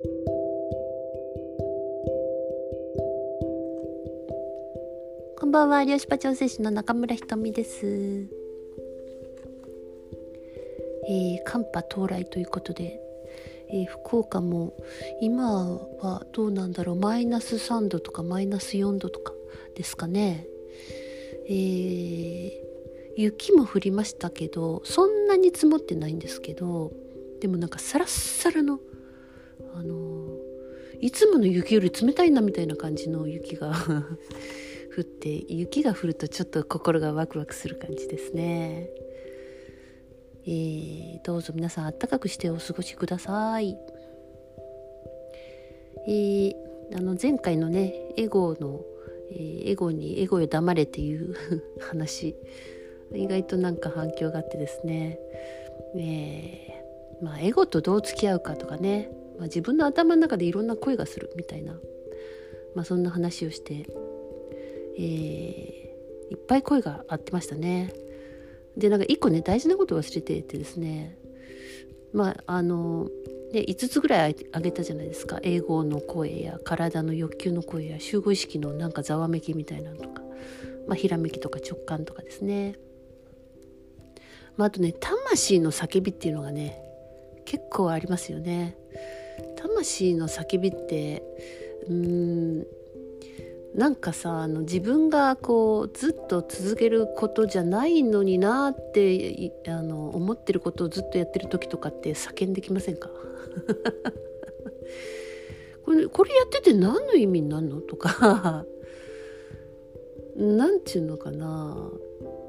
こんばんは、漁師場調整士の中村ひとみです。えー、寒波到来ということで、えー、福岡も今はどうなんだろう。マイナス3度とかマイナス4度とかですかね、えー、雪も降りましたけどそんなに積もってないんですけどでもなんかサラッサラのあのいつもの雪より冷たいなみたいな感じの雪が 降って雪が降るとちょっと心がワクワクする感じですね。えー、どうぞ皆さんあったかくしてお過ごしください。えー、あの前回のねエゴの、えー、エゴにエゴよ黙れっていう 話意外となんか反響があってですね、えー、まあエゴとどう付き合うかとかね、まあ、自分の頭の中でいろんな声がするみたいな、まあ、そんな話をして、えー、いっぱい声が合ってましたね。でなんか一個ね大事なこと忘れててですね。まああのね、5つぐらいあげたじゃないですか。英語の声や体の欲求の声や集合意識のなんかざわめきみたいなのとか、まあ、ひらめきとか直感とかですね、まあ、あとね魂の叫びっていうのがね結構ありますよね。魂の叫びってうーんなんかさあの自分がこうずっと続けることじゃないのになってあの思ってることをずっとやってる時とかって叫んできませんか？これこれやってて何の意味になるの？とか。何て言うのかな？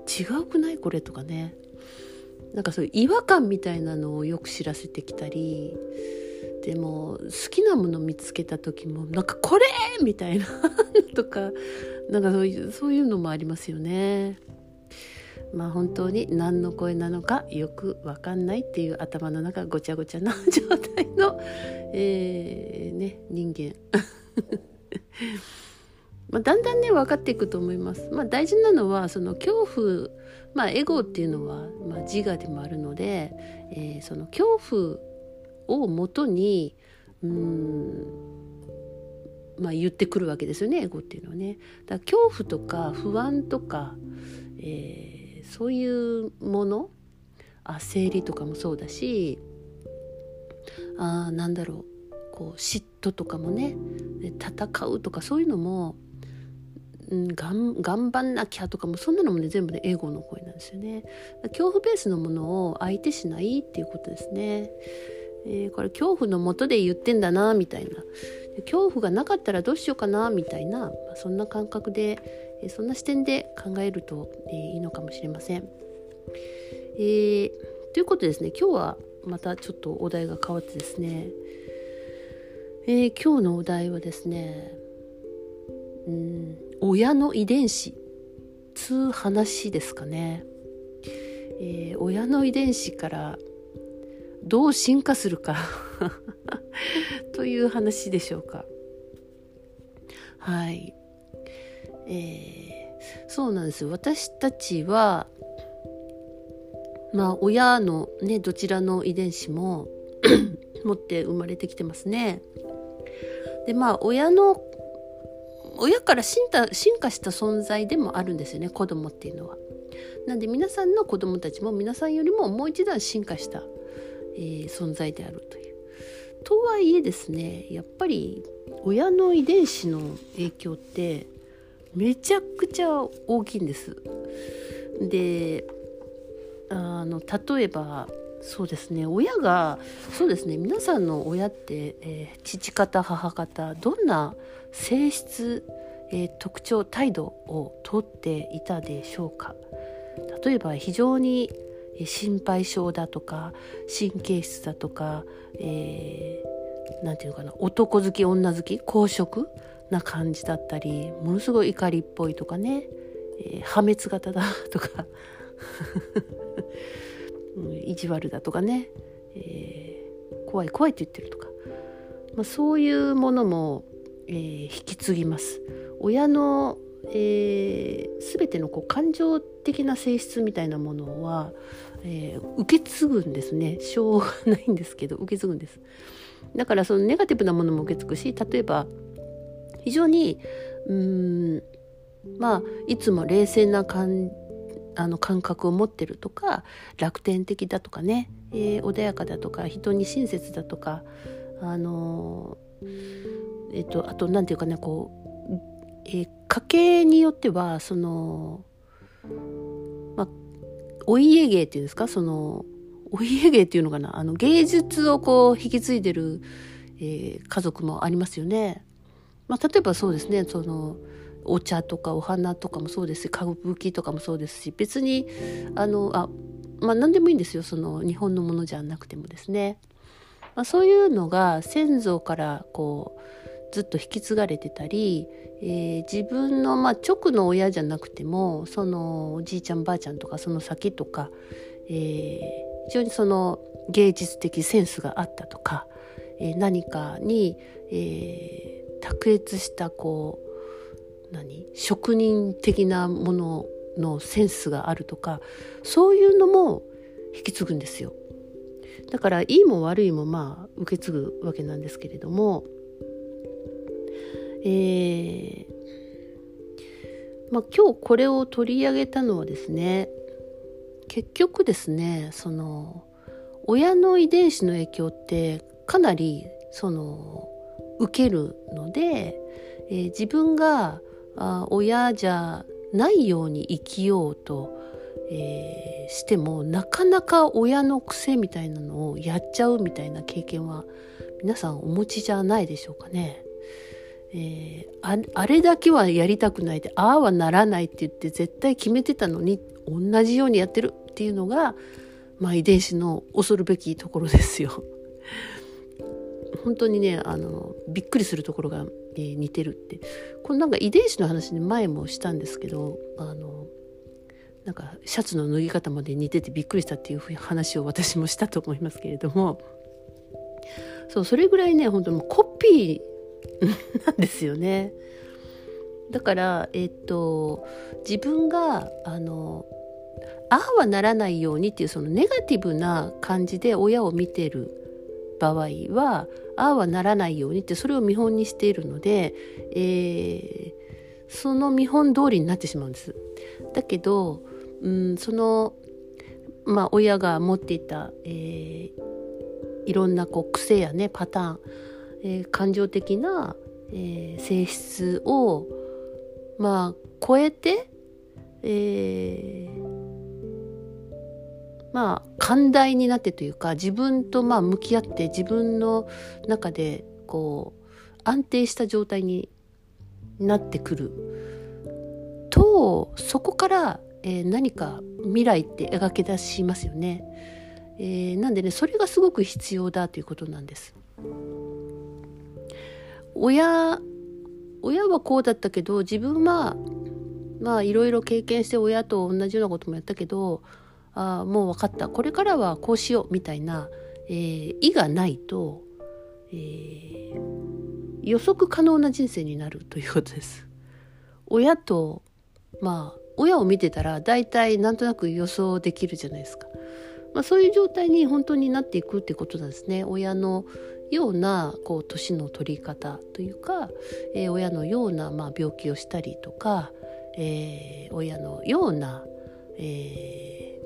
違うくない？これ？とかね。なんかそういう違和感みたいなのをよく知らせてきたり。でも好きなもの見つけた時もなんかこれみたいな とかなんかそういうそういうのもありますよね。まあ本当に何の声なのかよく分かんないっていう頭の中ごちゃごちゃな状態の、えー、ね、人間。まあ、だんだんね分かっていくと思います。まあ、大事なのはその恐怖、まあ、エゴっていうのは、まあ、自我でもあるので、えー、その恐怖をもとにうんまあ言ってくるわけですよねエゴっていうのはね。だから恐怖とか不安とか、えー、そういうもの焦りとかもそうだしあなんだろうこう嫉妬とかもね戦うとかそういうのも、うん、がん頑張んなきゃとかもそんなのもね全部ねエゴの声なんですよね。恐怖ベースのものを相手しないっていうことですね。えー、これ恐怖のもとで言ってんだなみたいな恐怖がなかったらどうしようかなみたいな、まあ、そんな感覚で、えー、そんな視点で考えると、えー、いいのかもしれません。えー、ということですね今日はまたちょっとお題が変わってですね、え、今日のお題はですねうん親の遺伝子つう話ですかね。え、親の遺伝子からどう進化するか。という話でしょうか。はい。えー、そうなんです。私たちはまあ親のねどちらの遺伝子も 持って生まれてきてますね。でまあ親の親から進化進化した存在でもあるんですよね子供っていうのは。なんで皆さんの子供たちも皆さんよりももう一段進化したえー、存在であるという。とはいえですねやっぱり親の遺伝子の影響ってめちゃくちゃ大きいんです。であの例えばそうですね親がそうですね皆さんの親って、えー、父方母方どんな性質、えー、特徴態度をとっていたでしょうか例えば非常に心配性だとか神経質だとか、えー、なんていうのかな男好き女好き公職な感じだったりものすごい怒りっぽいとかね、えー、破滅型だとか 意地悪だとかね、えー、怖い怖いって言ってるとか、まあ、そういうものも、えー、引き継ぎます。親のえー、全てのこう感情的な性質みたいなものは、えー、受け継ぐんですねしょうがないんですけど受け継ぐんです。だからそのネガティブなものも受け継ぐし例えば非常にうんまあいつも冷静な感あの感覚を持ってるとか楽天的だとかね、えー、穏やかだとか人に親切だとかあのえっ、とあと何て言うかねこう、えー、家系によってはそのお家芸っていうんですか？そのお家芸っていうのかな？あの芸術をこう引き継いでる、えー、家族もありますよね。まあ、例えばそうですねそのお茶とかお花とかもそうですし歌舞伎とかもそうですし別にあのあまあ何でもいいんですよその日本のものじゃなくてもですね。まあ、そういうのが先祖からこうずっと引き継がれてたり、えー、自分の、まあ、直の親じゃなくてもそのおじいちゃんばあちゃんとかその先とか、えー、非常にその芸術的センスがあったとか、えー、何かに、えー、卓越したこう何職人的なもののセンスがあるとかそういうのも引き継ぐんですよ。だからいいも悪いもまあ受け継ぐわけなんですけれども、えーまあ、今日これを取り上げたのはですね結局ですねその親の遺伝子の影響ってかなりその受けるので、えー、自分があ親じゃないように生きようと、えー、してもなかなか親の癖みたいなのをやっちゃうみたいな経験は皆さんお持ちじゃないでしょうかね。えー、ああれだけはやりたくないでああはならないって言って絶対決めてたのに同じようにやってるっていうのが、まあ、遺伝子の恐るべきところですよ。本当にねあのびっくりするところが、えー、似てるってこのなんか遺伝子の話ね前もしたんですけどあのなんかシャツの脱ぎ方まで似ててびっくりしたっていう話を私もしたと思いますけれどもそうそれぐらいね本当にコピー なんですよね。だからえっと自分があのあはならないようにっていうそのネガティブな感じで親を見てる場合はああはならないようにってそれを見本にしているので、えー、その見本通りになってしまうんです。だけど、うん、その、まあ、親が持っていた、えー、いろんなこう癖やねパターン、えー、感情的な、えー、性質をまあ超えて、えー、まあ寛大になってというか自分とまあ向き合って自分の中でこう安定した状態になってくる。とそこから、えー、何か未来って描け出しますよね、えー、なんでねそれがすごく必要だということなんです。親親はこうだったけど自分はまあいろいろ経験して親と同じようなこともやったけどあもう分かったこれからはこうしようみたいな、えー、意がないと、えー、予測可能な人生になるということです。親とまあ親を見てたら大体なんとなく予想できるじゃないですか。まあ、そういう状態に本当になっていくってことなんですね。親のようなこう年の取り方というか、えー、親のようなまあ病気をしたりとか、えー、親のような、えー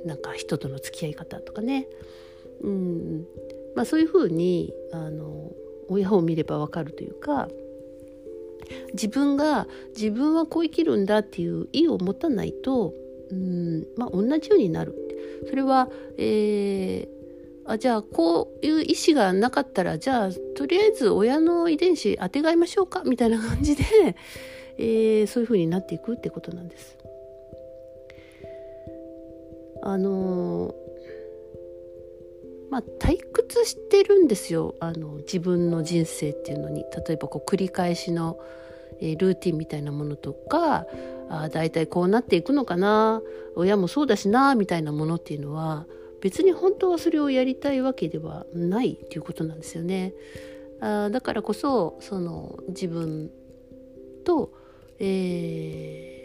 なんか人との付き合い方とかね、うん。まあ、そういうふうにあの親を見ればわかるというか自分が自分はこう生きるんだっていう意を持たないと、うんまあ、同じようになる。それは、えー、あじゃあこういう意思がなかったらじゃあとりあえず親の遺伝子あてがいましょうか？みたいな感じで、えー、そういうふうになっていくってことなんです。あのまあ退屈してるんですよ。あの自分の人生っていうのに。例えばこう繰り返しの、えー、ルーティンみたいなものとかあだいたいこうなっていくのかな。親もそうだしなみたいなものっていうのは別に本当はそれをやりたいわけではないっていうことなんですよね。あだからこそその自分と、えー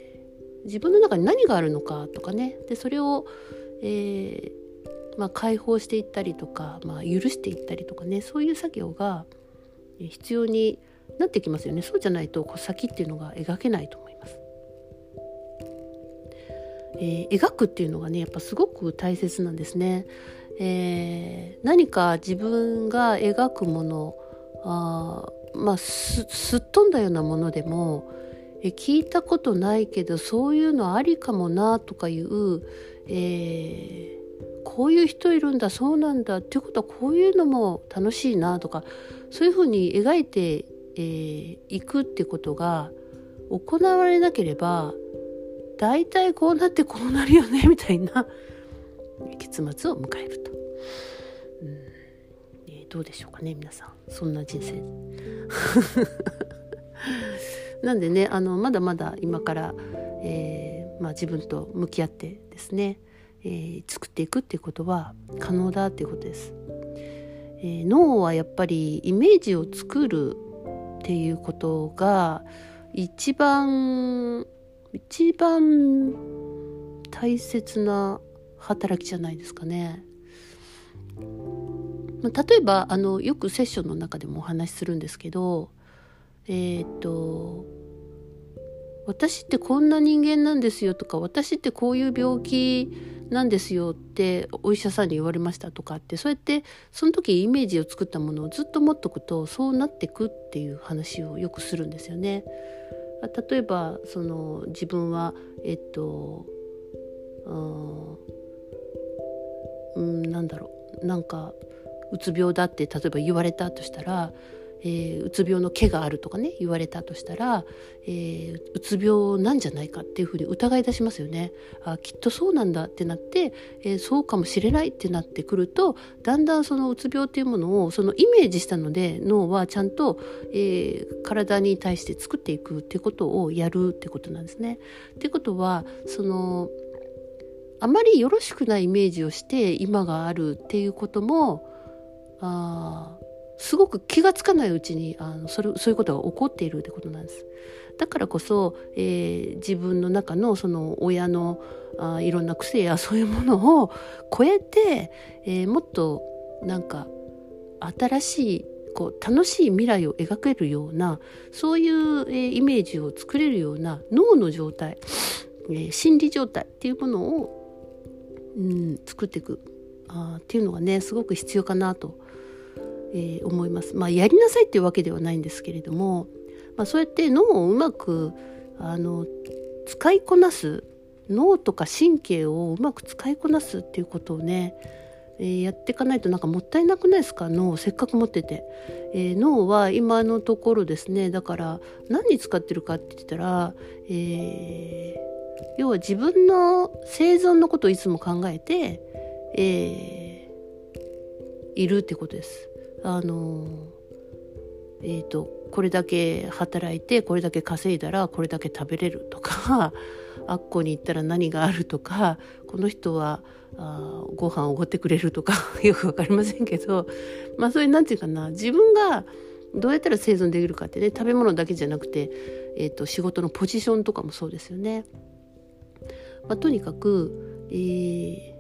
自分の中に何があるのかとかねでそれを、えー、まあ、解放していったりとか、まあ、許していったりとかねそういう作業が必要になってきますよねそうじゃないとこう先っていうのが描けないと思います。えー、描くっていうのがねやっぱすごく大切なんですね。えー、何か自分が描くものあまあすっ飛んだようなものでもえ聞いたことないけどそういうのありかもなとかいう、えー、こういう人いるんだそうなんだっていうことはこういうのも楽しいなとかそういうふうに描いてい、えー、くってことが行われなければ大体こうなってこうなるよねみたいな。結末を迎えると、うん。えー、どうでしょうかね皆さん。そんな人生。なんでねあのまだまだ今から、えー、まあ、自分と向き合ってですね、えー、作っていくっていうことは可能だっていうことです。えー、脳はやっぱりイメージを作るっていうことが一番一番大切な働きじゃないですかね。例えばあのよくセッションの中でもお話しするんですけどえっ、ー、と私ってこんな人間なんですよとか私ってこういう病気なんですよってお医者さんに言われましたとかってそうやってその時イメージを作ったものをずっと持っとくとそうなってくっていう話をよくするんですよね。例えばその自分はえっとうん、なんだろう。なんかうつ病だって例えば言われたとしたらえー、うつ病の毛があるとかね言われたとしたら、えー、うつ病なんじゃないかっていうふうに疑い出しますよね。あきっとそうなんだってなって、えー、そうかもしれないってなってくるとだんだんそのうつ病っていうものをそのイメージしたので脳はちゃんと、え、体に対して作っていくっていうことをやるってことなんですね。ってことはそのあまりよろしくないイメージをして今があるっていうこともあすごく気が付かないうちにあのそれそういうことが起こっているってことなんです。だからこそ、えー、自分の中のその親のあいろんな癖や そういうものを超えて、えー、もっとなんか新しいこう楽しい未来を描けるようなそういう、えー、イメージを作れるような脳の状態、えー、心理状態っていうものを、うん、作っていくあっていうのがねすごく必要かなとえー、思います。まあ、やりなさいっていうわけではないんですけれども、まあ、そうやって脳をうまくあの使いこなす脳とか神経をうまく使いこなすっていうことをね、えー、やっていかないとなんかもったいなくないですか？脳をせっかく持ってて、えー、脳は今のところですねだから何に使ってるかって言ったら、えー、要は自分の生存のことをいつも考えて、え、いるってことです。あのえーと、これだけ働いてこれだけ稼いだらこれだけ食べれるとか あっこに行ったら何があるとかこの人はあご飯をおごってくれるとか よく分かりませんけどまあそういう何て言うかな自分がどうやったら生存できるかってね食べ物だけじゃなくて、えーと、仕事のポジションとかもそうですよね。まあ、とにかく、えー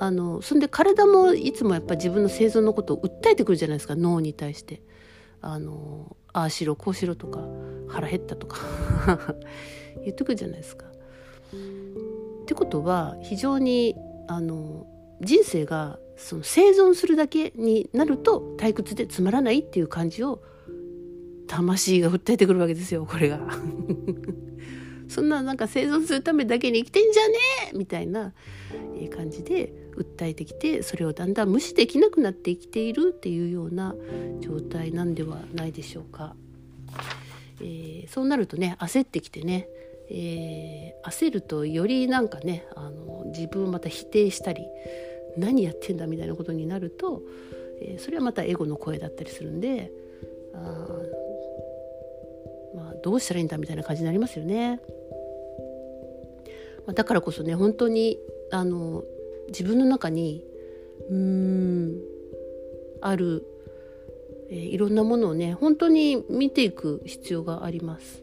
あのそんで体もいつもやっぱ自分の生存のことを訴えてくるじゃないですか脳に対して。あのああしろこうしろとか腹減ったとか 言ってくるじゃないですか。ってことは非常にあの人生がその生存するだけになると退屈でつまらないっていう感じを魂が訴えてくるわけですよこれが。そんななんか生存するためだけに生きてんじゃねえみたいな感じで訴えてきてそれをだんだん無視できなくなってきているっていうような状態なんではないでしょうか。えー、そうなるとね焦ってきてね、えー、焦るとよりなんかねあの自分をまた否定したり何やってんだみたいなことになると、えー、それはまたエゴの声だったりするんであまあどうしたらいいんだみたいな感じになりますよね。だからこそね本当にあの自分の中にうんある、えー、いろんなものをね本当に見ていく必要があります。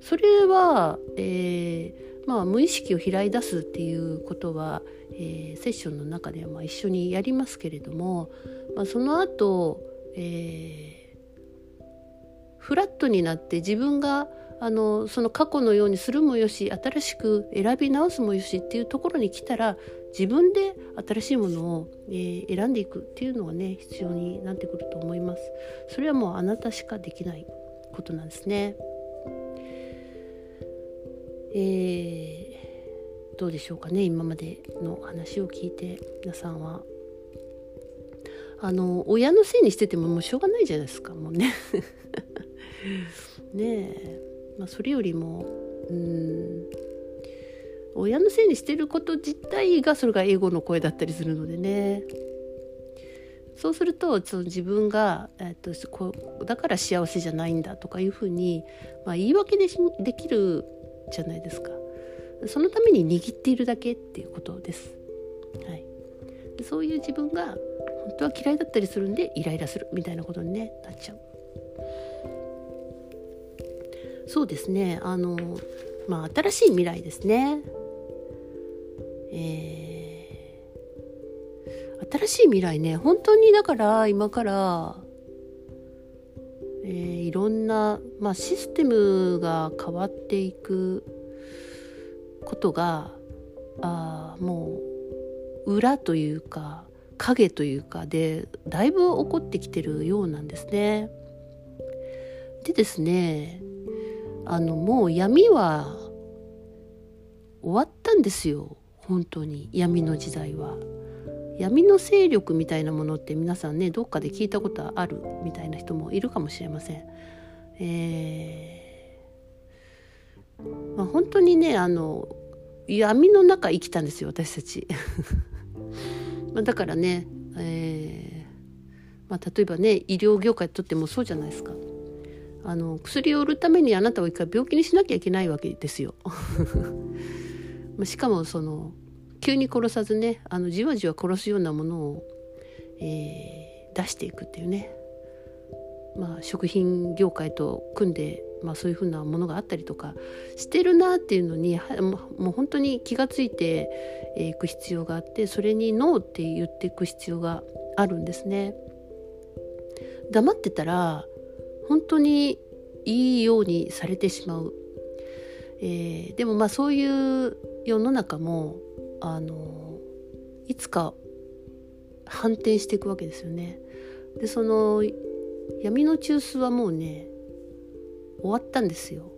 それは、えー、まあ、無意識を開い出すっていうことは、えー、セッションの中ではまあ一緒にやりますけれども、まあ、その後、えー、フラットになって自分があのその過去のようにするもよし新しく選び直すもよしっていうところに来たら自分で新しいものを、えー、選んでいくっていうのがね必要になってくると思います。それはもうあなたしかできないことなんですね。えー、どうでしょうかね今までの話を聞いて皆さんはあの親のせいにしててももうしょうがないじゃないですかもうね ねえまあ、それよりもうん親のせいにしてること自体がそれが英語の声だったりするのでね。そうするとその自分が、えっと、こだから幸せじゃないんだとかいうふうに、まあ、言い訳でできるじゃないですか。そのために握っているだけっていうことです、はい、そういう自分が本当は嫌いだったりするんでイライラするみたいなことに、ね、なっちゃう。そうですね。あのまあ新しい未来ですね。えー、新しい未来ね本当にだから今からえー、いろんな、まあ、システムが変わっていくことがあもう裏というか影というかでだいぶ起こってきてるようなんですね。でですねあのもう闇は終わったんですよ本当に闇の時代は。闇の勢力みたいなものって皆さんねどっかで聞いたことあるみたいな人もいるかもしれません。えーまあ、本当にねあの闇の中生きたんですよ私たち。まあだからね、えーまあ、例えばね医療業界とってもそうじゃないですか。あの薬を売るためにあなたを一回病気にしなきゃいけないわけですよ。しかもその急に殺さずねあのじわじわ殺すようなものを、えー、出していくっていうね、まあ、食品業界と組んで、まあ、そういうふうなものがあったりとかしてるなっていうのにもう本当に気が付いていく必要があってそれにノーって言っていく必要があるんですね。黙ってたら本当にいいようにされてしまう、えー、でもまあそういう世の中もあのいつか反転していくわけですよね。でその闇の中枢はもうね終わったんですよ。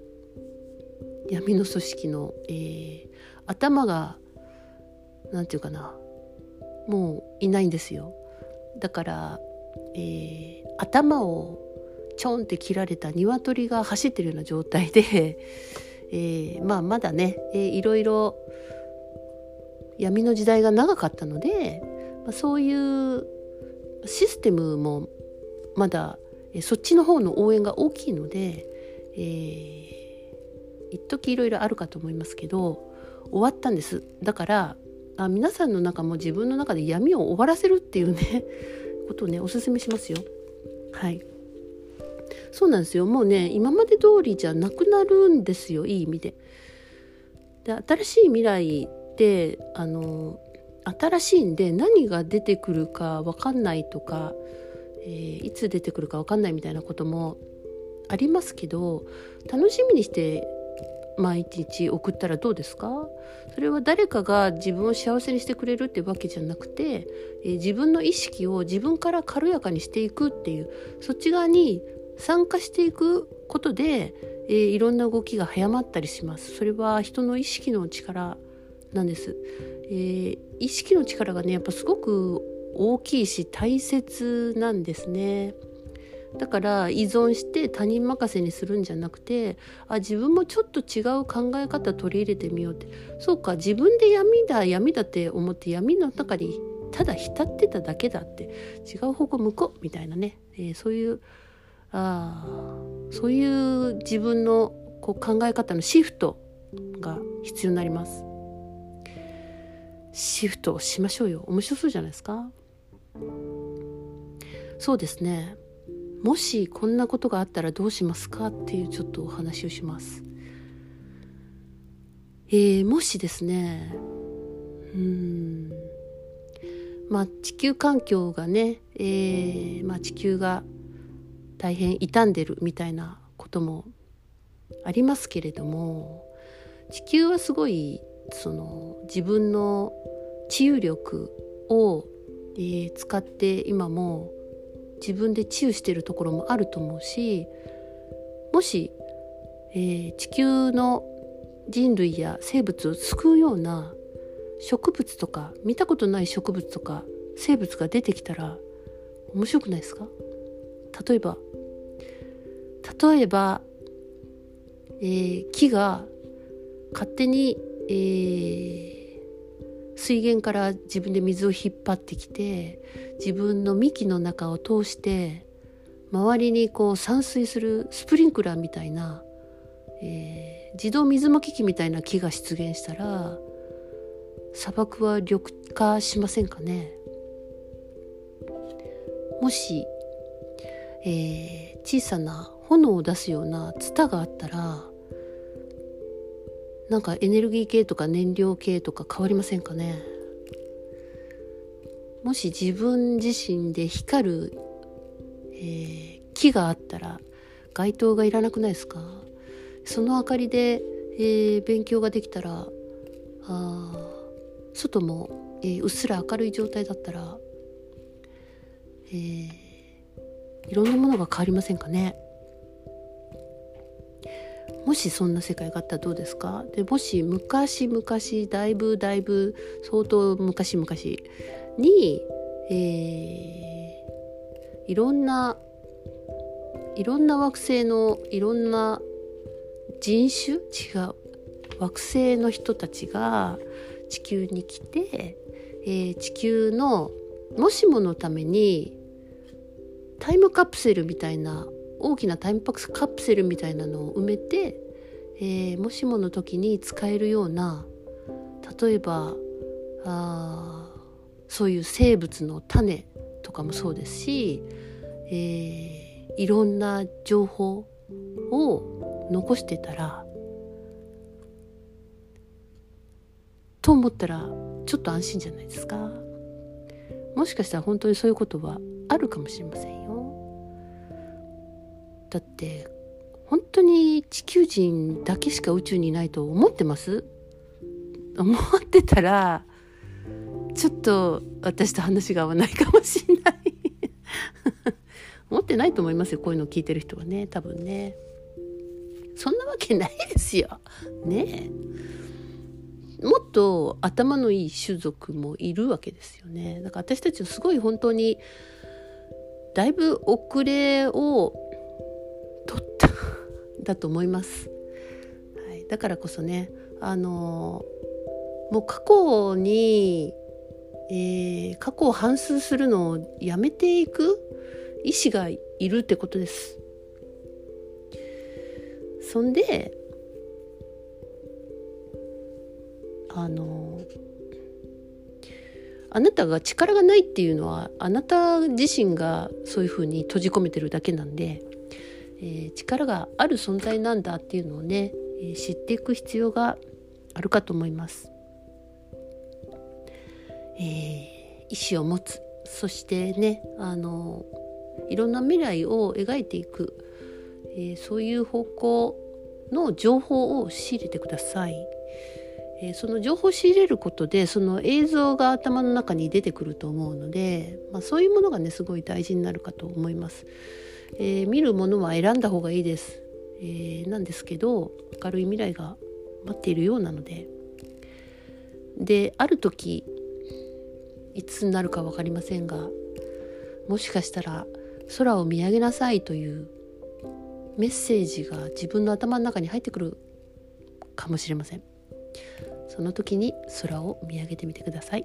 闇の組織の、えー、頭が何て言うかなもういないんですよ。だから、えー、頭をちょんって切られた鶏が走ってるような状態で、えー、まあまだね、えー、いろいろ闇の時代が長かったので、まあ、そういうシステムもまだ、えそっちの方の応援が大きいので、えー、一時いろいろあるかと思いますけど終わったんです。だからあ皆さんの中も自分の中で闇を終わらせるっていうね ことをねおすすめしますよ。はい。そうなんですよ。もうね今まで通りじゃなくなるんですよ。いい意味で。で新しい未来ってあの新しいんで何が出てくるか分かんないとか、えー、いつ出てくるか分かんないみたいなこともありますけど楽しみにして毎日送ったらどうですか？それは誰かが自分を幸せにしてくれるってわけじゃなくて、えー、自分の意識を自分から軽やかにしていくっていうそっち側に参加していくことで、えー、いろんな動きが早まったりします。それは人の意識の力なんです、えー、意識の力がねやっぱすごく大きいし大切なんですね。だから依存して他人任せにするんじゃなくてあ自分もちょっと違う考え方取り入れてみようって。そうか自分で闇だ闇だって思って闇の中にただ浸ってただけだって違う方向向こうみたいなね、えー、そういうあそういう自分のこう考え方のシフトが必要になります。シフトしましょうよ。面白そうじゃないですか。そうですね。もしこんなことがあったらどうしますかっていうちょっとお話をします。えー、もしですね。うん。まあ地球環境がね、えーまあ、地球が大変傷んでるみたいなこともありますけれども地球はすごいその自分の治癒力を、えー、使って今も自分で治癒してるところもあると思うしもし、えー、地球の人類や生物を救うような植物とか見たことない植物とか生物が出てきたら面白くないですか？例えば例えば、えー、木が勝手に、えー、水源から自分で水を引っ張ってきて自分の幹の中を通して周りにこう散水するスプリンクラーみたいな、えー、自動水まき機みたいな木が出現したら砂漠は緑化しませんかね。もし、えー、小さな炎を出すようなツタがあったらなんかエネルギー系とか燃料系とか変わりませんかね？もし自分自身で光る、えー、木があったら街灯がいらなくないですか？その明かりで、えー、勉強ができたらあ外も、えー、うっすら明るい状態だったら、えー、いろんなものが変わりませんかね？もしそんな世界があったらどうですか？でもし昔々だいぶだいぶ相当昔々に、えー、いろんないろんな惑星のいろんな人種？違う。惑星の人たちが地球に来て、えー、地球のもしものためにタイムカプセルみたいな大きなタイムパックカプセルみたいなのを埋めて、えー、もしもの時に使えるような例えばあそういう生物の種とかもそうですし、えー、いろんな情報を残してたらと思ったらちょっと安心じゃないですか。もしかしたら本当にそういうことはあるかもしれませんよ。だって本当に地球人だけしか宇宙にいないと思ってます？思ってたらちょっと私と話が合わないかもしれない。思ってないと思いますよこういうの聞いてる人はね多分ね。そんなわけないですよ。ね。もっと頭のいい種族もいるわけですよね。だから私たちはすごい本当にだいぶ遅れをだと思います、はい、だからこそねあのもう過去に、えー、過去を反芻するのをやめていく意志がいるってことです。そんであのあなたが力がないっていうのはあなた自身がそういうふうに閉じ込めてるだけなんでえー、力がある存在なんだっていうのをね、えー、知っていく必要があるかと思います。えー、意志を持つそしてねあのいろんな未来を描いていく、え、そういう方向の情報を仕入れてください。え、その情報を仕入れることでその映像が頭の中に出てくると思うので、まあ、そういうものがねすごい大事になるかと思います。えー、見るものは選んだ方がいいです、えー、なんですけど明るい未来が待っているようなので。である時いつになるか分かりませんがもしかしたら空を見上げなさいというメッセージが自分の頭の中に入ってくるかもしれません。その時に空を見上げてみてください。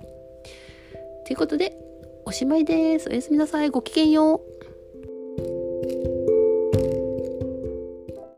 ということでおしまいです。おやすみなさい。ごきげんよう。